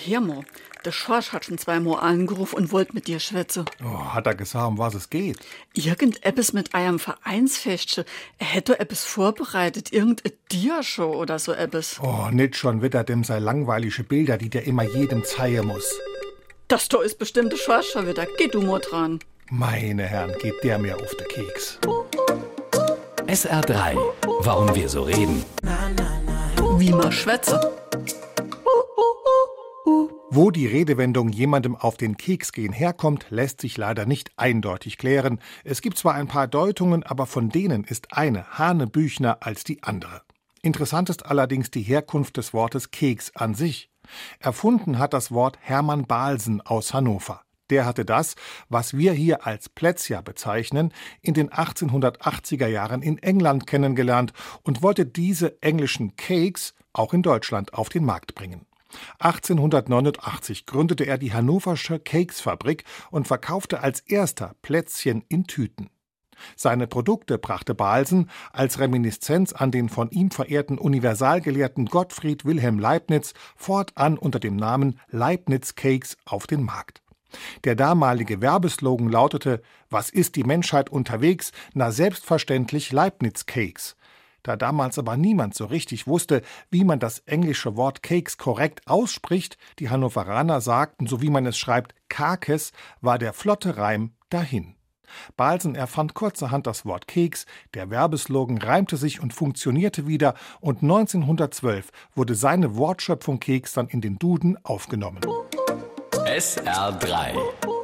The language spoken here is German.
Hermo, der Schorsch hat schon zweimal angerufen und wollte mit dir schwätzen. Oh, hat er gesagt, um was es geht? Irgendetwas mit einem Vereinsfestchen. Er hätte etwas vorbereitet, irgendeine Dia-Show oder so etwas. Oh, nicht schon wieder dem sei langweilige Bilder, die der immer jedem zeigen muss. Das da ist bestimmt der Schorsch schon wieder. Geh du mal dran. Meine Herren, geht der mir auf den Keks. SR3. Warum wir so reden. Wie man schwätze. Wo die Redewendung jemandem auf den Keks gehen herkommt, lässt sich leider nicht eindeutig klären. Es gibt zwar ein paar Deutungen, aber von denen ist eine hanebüchner als die andere. Interessant ist allerdings die Herkunft des Wortes Keks an sich. Erfunden hat das Wort Hermann Balsen aus Hannover. Der hatte das, was wir hier als Plätzja bezeichnen, in den 1880er Jahren in England kennengelernt und wollte diese englischen Cakes auch in Deutschland auf den Markt bringen. 1889 gründete er die Hannoversche Cakesfabrik und verkaufte als erster Plätzchen in Tüten. Seine Produkte brachte Balsen als Reminiszenz an den von ihm verehrten Universalgelehrten Gottfried Wilhelm Leibniz fortan unter dem Namen Leibniz Cakes auf den Markt. Der damalige Werbeslogan lautete Was ist die Menschheit unterwegs? Na selbstverständlich Leibniz Cakes. Da damals aber niemand so richtig wusste, wie man das englische Wort Cakes korrekt ausspricht, die Hannoveraner sagten, so wie man es schreibt, Kakes, war der flotte Reim dahin. Balsen erfand kurzerhand das Wort Keks, der Werbeslogan reimte sich und funktionierte wieder und 1912 wurde seine Wortschöpfung Keks dann in den Duden aufgenommen. SR3.